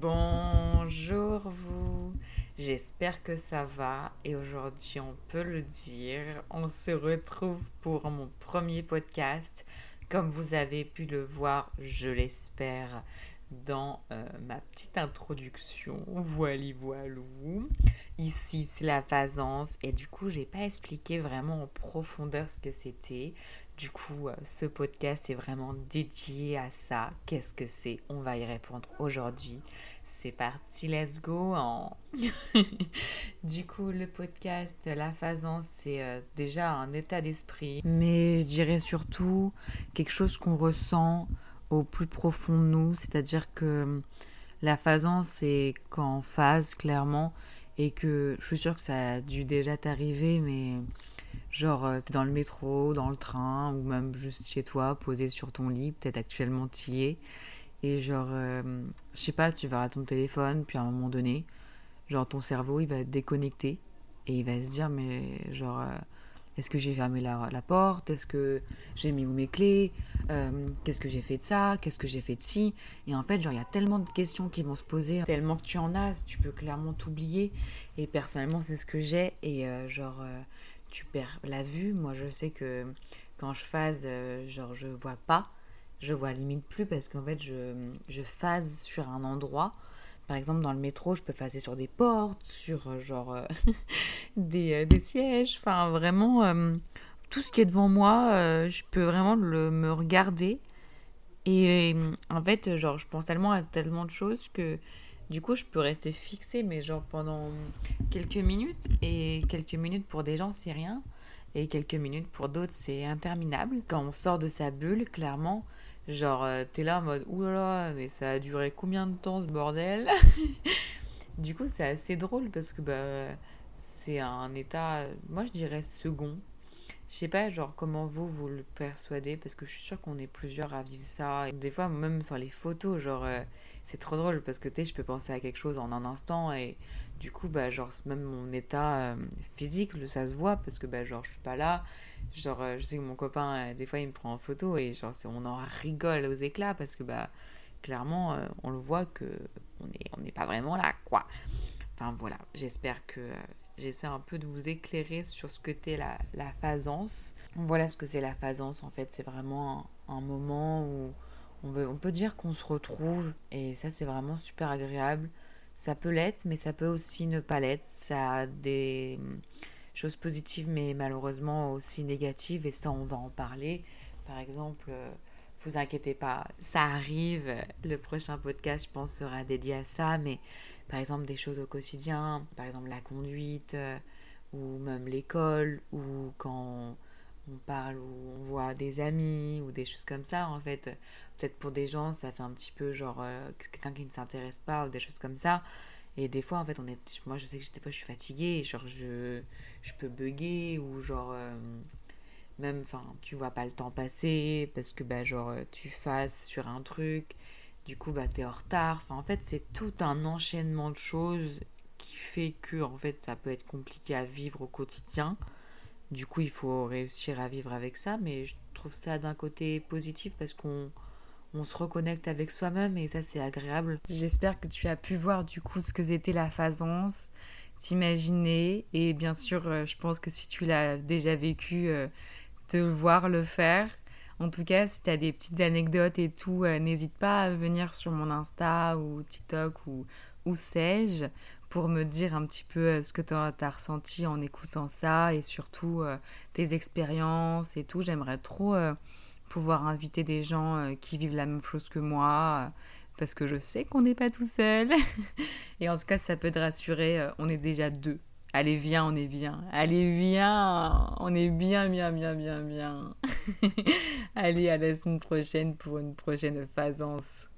Bonjour vous, j'espère que ça va et aujourd'hui on peut le dire, on se retrouve pour mon premier podcast. Comme vous avez pu le voir, je l'espère, dans euh, ma petite introduction. Voili voilou. Ici, c'est la phasance et du coup, j'ai pas expliqué vraiment en profondeur ce que c'était. Du coup, euh, ce podcast est vraiment dédié à ça. Qu'est-ce que c'est? On va y répondre aujourd'hui. C'est parti, let's go. du coup, le podcast, la phasance, c'est euh, déjà un état d'esprit. Mais je dirais surtout quelque chose qu'on ressent au plus profond de nous. C'est-à-dire que hum, la phasance, c'est quand phase, clairement. Et que je suis sûre que ça a dû déjà t'arriver, mais Genre, euh, t'es dans le métro, dans le train, ou même juste chez toi, posé sur ton lit, peut-être actuellement t'y es. Et genre, euh, je sais pas, tu vas à ton téléphone, puis à un moment donné, genre ton cerveau, il va déconnecter. Et il va se dire, mais genre, euh, est-ce que j'ai fermé la, la porte? Est-ce que j'ai mis où mes clés? Qu'est-ce que j'ai fait de ça? Qu'est-ce que j'ai fait de ci? Et en fait, genre, il y a tellement de questions qui vont se poser, tellement que tu en as, tu peux clairement t'oublier. Et personnellement, c'est ce que j'ai. Et genre tu perds la vue. Moi, je sais que quand je phase, euh, genre, je vois pas. Je vois limite plus parce qu'en fait, je, je phase sur un endroit. Par exemple, dans le métro, je peux phaser sur des portes, sur euh, genre euh, des, des, sièges. Enfin, vraiment, tout ce qui est devant moi, je peux vraiment le, me regarder. Et en fait, genre, je pense tellement à tellement de choses que du coup, je peux rester fixée, mais genre pendant quelques minutes. Et quelques minutes pour des gens, c'est rien. Et quelques minutes pour d'autres, c'est interminable. Quand on sort de sa bulle, clairement, genre, euh, t'es là en mode oulala, mais ça a duré combien de temps ce bordel? Du coup, c'est assez drôle parce que bah, c'est un état, moi je dirais second. Je sais pas, genre, comment vous, vous le persuadez, parce que je suis sûre qu'on est plusieurs à vivre ça. des fois, même sur les photos, genre, euh, c'est trop drôle parce que tu sais, je peux penser à quelque chose en un instant et du coup, bah, genre, même mon état euh, physique, ça se voit parce que, bah, genre, je suis pas là. Genre, euh, je sais que mon copain, euh, des fois, il me prend en photo et, genre, on en rigole aux éclats parce que, bah, clairement, on le voit que on n'est on pas vraiment là, quoi. Enfin, voilà, j'espère que j'essaie un peu de vous éclairer sur ce que t'es la, la phasance. Voilà ce que c'est la phasance, en fait, c'est vraiment un moment où on, peut dire qu'on se retrouve et ça c'est vraiment super agréable. Ça peut l'être, mais ça peut aussi ne pas l'être. Ça a des hum, choses positives, mais malheureusement aussi négatives, et ça on va en parler. Par exemple, euh, vous inquiétez pas, ça arrive. Le prochain podcast, je pense, sera dédié à ça, mais par exemple des choses au quotidien, par exemple la conduite, euh, ou même l'école, ou quand on parle ou on voit des amis ou des choses comme ça en fait peut-être pour des gens ça fait un petit peu genre euh, quelqu'un qui ne s'intéresse pas ou des choses comme ça. Et des fois en fait on est moi je sais que des fois je suis fatiguée genre je je peux bugger ou genre euh, même enfin tu vois pas le temps passer parce que bah genre tu fasses sur un truc du coup bah t'es en retard. Enfin en fait c'est tout un enchaînement de choses qui fait que en fait ça peut être compliqué à vivre au quotidien du coup, il faut réussir à vivre avec ça, mais je trouve ça d'un côté positif parce qu'on on se reconnecte avec soi-même et ça c'est agréable. J'espère que tu as pu voir du coup ce que c'était la phasance, t'imaginer et bien sûr euh, je pense que si tu l'as déjà vécu, euh, te voir le faire. En tout cas, si tu as des petites anecdotes et tout, euh, n'hésite pas à venir sur mon Insta ou TikTok ou où sais-je pour me dire un petit peu euh, ce que tu as, ressenti en écoutant ça et surtout euh, tes expériences et tout. J'aimerais trop euh, pouvoir inviter des gens qui vivent la même chose que moi parce que je sais qu'on n'est pas tout seul. et en tout cas, ça peut te rassurer, on est déjà deux. Allez, viens, on est bien. Allez, viens, on est bien, bien, bien, bien, bien. Allez, à la semaine prochaine pour une prochaine phasance.